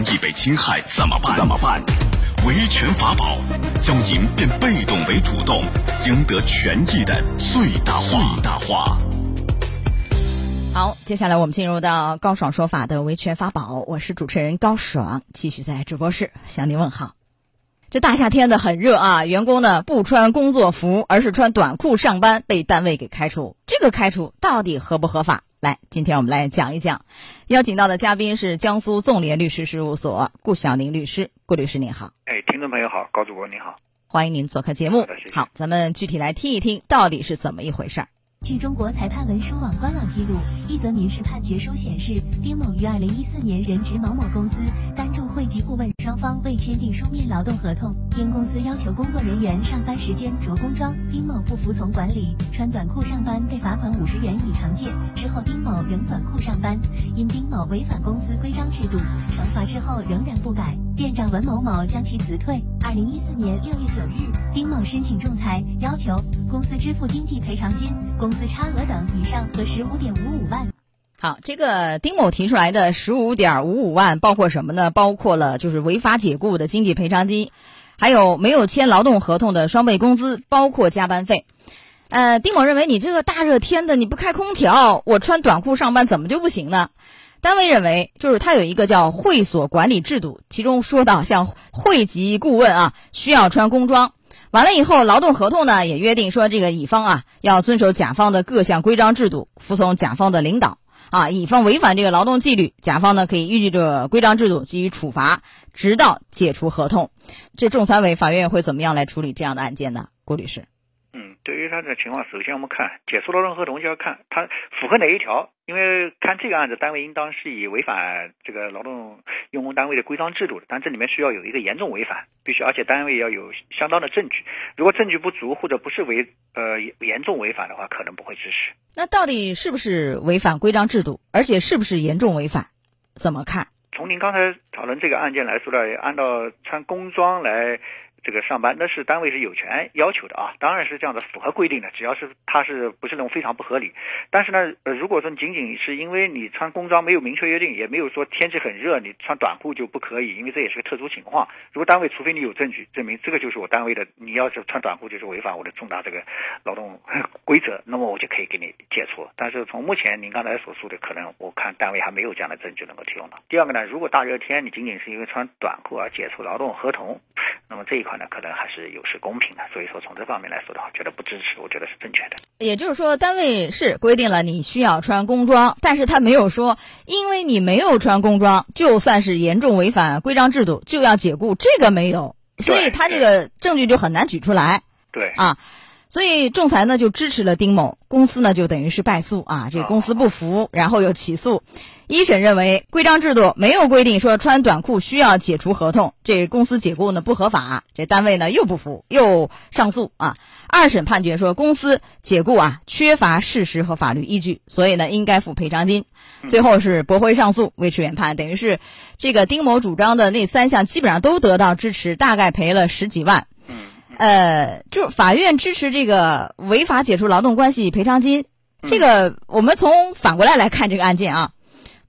益被侵害怎么办？怎么办？维权法宝，将您变被动为主动，赢得权益的最大化。最大化。好，接下来我们进入到高爽说法的维权法宝，我是主持人高爽，继续在直播室向您问好。这大夏天的很热啊，员工呢不穿工作服，而是穿短裤上班，被单位给开除。这个开除到底合不合法？来，今天我们来讲一讲。邀请到的嘉宾是江苏纵联律师事务所顾晓宁律师，顾律师您好。哎，听众朋友好，高主播您好，欢迎您做客节目。好，咱们具体来听一听，到底是怎么一回事儿。据中国裁判文书网官网披露，一则民事判决书显示，丁某于二零一四年任职某某公司，担任会籍顾问，双方未签订书面劳动合同。因公司要求工作人员上班时间着工装，丁某不服从管理，穿短裤上班，被罚款五十元以惩戒。之后，丁某仍短裤上班，因丁某违反公司规章制度，惩罚之后仍然不改，店长文某某将其辞退。二零一四年六月九日，丁某申请仲裁，要求公司支付经济赔偿金。公公司差额等以上和十五点五五万。好，这个丁某提出来的十五点五五万包括什么呢？包括了就是违法解雇的经济赔偿金，还有没有签劳动合同的双倍工资，包括加班费。呃，丁某认为你这个大热天的你不开空调，我穿短裤上班怎么就不行呢？单位认为就是他有一个叫会所管理制度，其中说到像会籍顾问啊需要穿工装。完了以后，劳动合同呢也约定说，这个乙方啊要遵守甲方的各项规章制度，服从甲方的领导啊。乙方违反这个劳动纪律，甲方呢可以依据这个规章制度给予处罚，直到解除合同。这仲裁委、法院会怎么样来处理这样的案件呢？郭律师。对于他的情况，首先我们看解除劳动合同就要看他符合哪一条，因为看这个案子，单位应当是以违反这个劳动用工单位的规章制度的，但这里面需要有一个严重违反，必须而且单位要有相当的证据，如果证据不足或者不是违呃严重违反的话，可能不会支持。那到底是不是违反规章制度，而且是不是严重违反，怎么看？从您刚才讨论这个案件来说呢，按照穿工装来。这个上班那是单位是有权要求的啊，当然是这样的，符合规定的，只要是他是不是那种非常不合理。但是呢，呃，如果说你仅仅是因为你穿工装没有明确约定，也没有说天气很热你穿短裤就不可以，因为这也是个特殊情况。如果单位除非你有证据证明这个就是我单位的，你要是穿短裤就是违反我的重大这个劳动规则，那么我就可以给你解除。但是从目前您刚才所述的，可能我看单位还没有这样的证据能够提供到。第二个呢，如果大热天你仅仅是因为穿短裤而解除劳动合同，那么这一块呢，可能还是有失公平的。所以说，从这方面来说的话，觉得不支持，我觉得是正确的。也就是说，单位是规定了你需要穿工装，但是他没有说，因为你没有穿工装，就算是严重违反规章制度，就要解雇，这个没有，所以他这个证据就很难举出来。对啊。所以仲裁呢就支持了丁某，公司呢就等于是败诉啊，这公司不服，然后又起诉。一审认为规章制度没有规定说穿短裤需要解除合同，这公司解雇呢不合法，这单位呢又不服，又上诉啊。二审判决说公司解雇啊缺乏事实和法律依据，所以呢应该付赔偿金。最后是驳回上诉，维持原判，等于是这个丁某主张的那三项基本上都得到支持，大概赔了十几万。呃，就是法院支持这个违法解除劳动关系赔偿金，这个我们从反过来来看这个案件啊，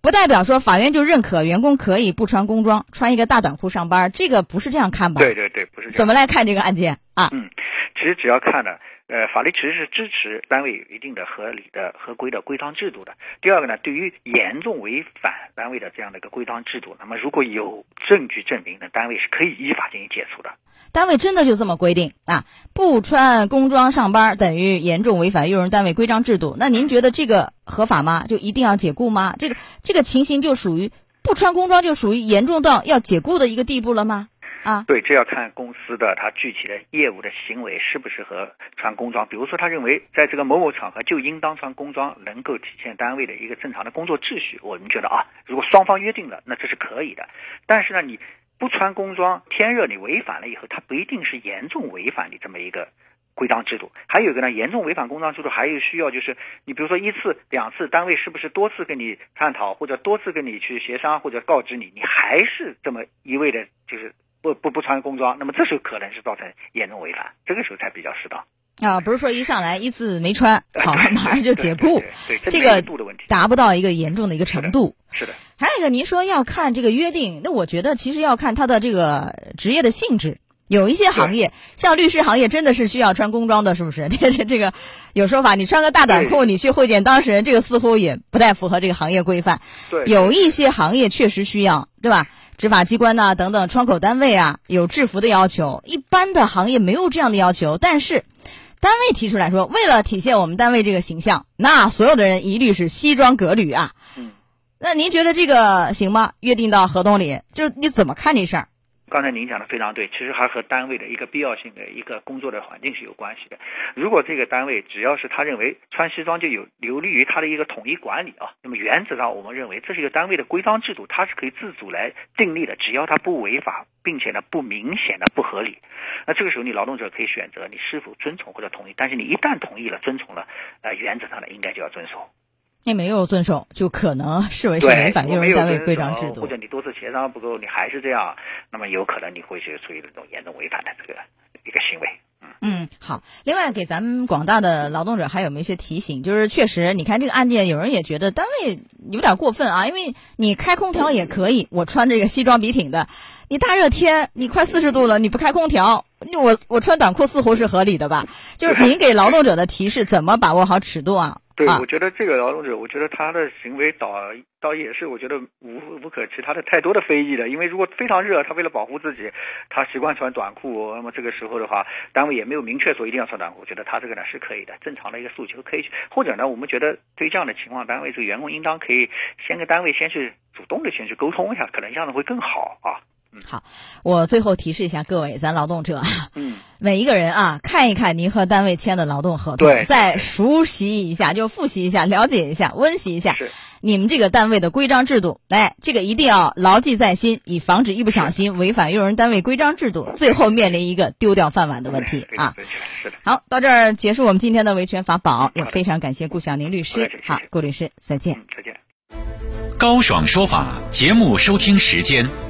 不代表说法院就认可员工可以不穿工装，穿一个大短裤上班，这个不是这样看吧？对对对，不是。怎么来看这个案件啊？嗯，其实只要看呢。呃，法律其实是支持单位有一定的合理的合规的规章制度的。第二个呢，对于严重违反单位的这样的一个规章制度，那么如果有证据证明，那单位是可以依法进行解除的。单位真的就这么规定啊？不穿工装上班等于严重违反用人单位规章制度？那您觉得这个合法吗？就一定要解雇吗？这个这个情形就属于不穿工装就属于严重到要解雇的一个地步了吗？啊，对，这要看公司的他具体的业务的行为适不适合穿工装。比如说，他认为在这个某某场合就应当穿工装，能够体现单位的一个正常的工作秩序。我们觉得啊，如果双方约定了，那这是可以的。但是呢，你不穿工装，天热你违反了以后，它不一定是严重违反你这么一个规章制度。还有一个呢，严重违反工装制度，还有需要就是你比如说一次两次，单位是不是多次跟你探讨，或者多次跟你去协商，或者告知你，你还是这么一味的，就是。不不不穿工装，那么这时候可能是造成严重违反，这个时候才比较适当。啊，不是说一上来一次没穿 好了马上就解雇，对这个度的问题达不到一个严重的一个程度。是的，还有一个，您说要看这个约定，那我觉得其实要看他的这个职业的性质。有一些行业，像律师行业，真的是需要穿工装的，是不是？这这这个有说法，你穿个大短裤，你去会见当事人，这个似乎也不太符合这个行业规范。对，有一些行业确实需要，对吧？执法机关呐，等等，窗口单位啊，有制服的要求。一般的行业没有这样的要求，但是单位提出来说，为了体现我们单位这个形象，那所有的人一律是西装革履啊。嗯，那您觉得这个行吗？约定到合同里，就是你怎么看这事儿？刚才您讲的非常对，其实还和单位的一个必要性的一个工作的环境是有关系的。如果这个单位只要是他认为穿西装就有有利于他的一个统一管理啊，那么原则上我们认为这是一个单位的规章制度，它是可以自主来订立的，只要它不违法，并且呢不明显的不合理，那这个时候你劳动者可以选择你是否遵从或者同意。但是你一旦同意了、遵从了，呃，原则上呢应该就要遵守。你没有遵守，就可能视为是违反用人单位规章制度，或者你多次协商不够，你还是这样，那么有可能你会去处于这种严重违反的这个一个行为。嗯，好。另外，给咱们广大的劳动者还有没有一些提醒？就是确实，你看这个案件，有人也觉得单位有点过分啊，因为你开空调也可以，我穿这个西装笔挺的，你大热天你快四十度了，你不开空调，我我穿短裤似乎是合理的吧？就是您给劳动者的提示，怎么把握好尺度啊？对，我觉得这个劳动者，我觉得他的行为倒倒也是，我觉得无无可其他的太多的非议的。因为如果非常热，他为了保护自己，他习惯穿短裤，那么这个时候的话，单位也没有明确说一定要穿短裤，我觉得他这个呢是可以的，正常的一个诉求可以去。或者呢，我们觉得对这样的情况，单位这个员工应当可以先跟单位先去主动的先去沟通一下，可能这样子会更好啊。好，我最后提示一下各位，咱劳动者，嗯，每一个人啊，看一看您和单位签的劳动合同，再熟悉一下，就复习一下，了解一下，温习一下你们这个单位的规章制度。哎，这个一定要牢记在心，以防止一不小心违反用人单位规章制度，最后面临一个丢掉饭碗的问题啊。好，到这儿结束我们今天的维权法宝，也非常感谢顾晓宁律师。好，顾律师，再见。再见。高爽说法节目收听时间。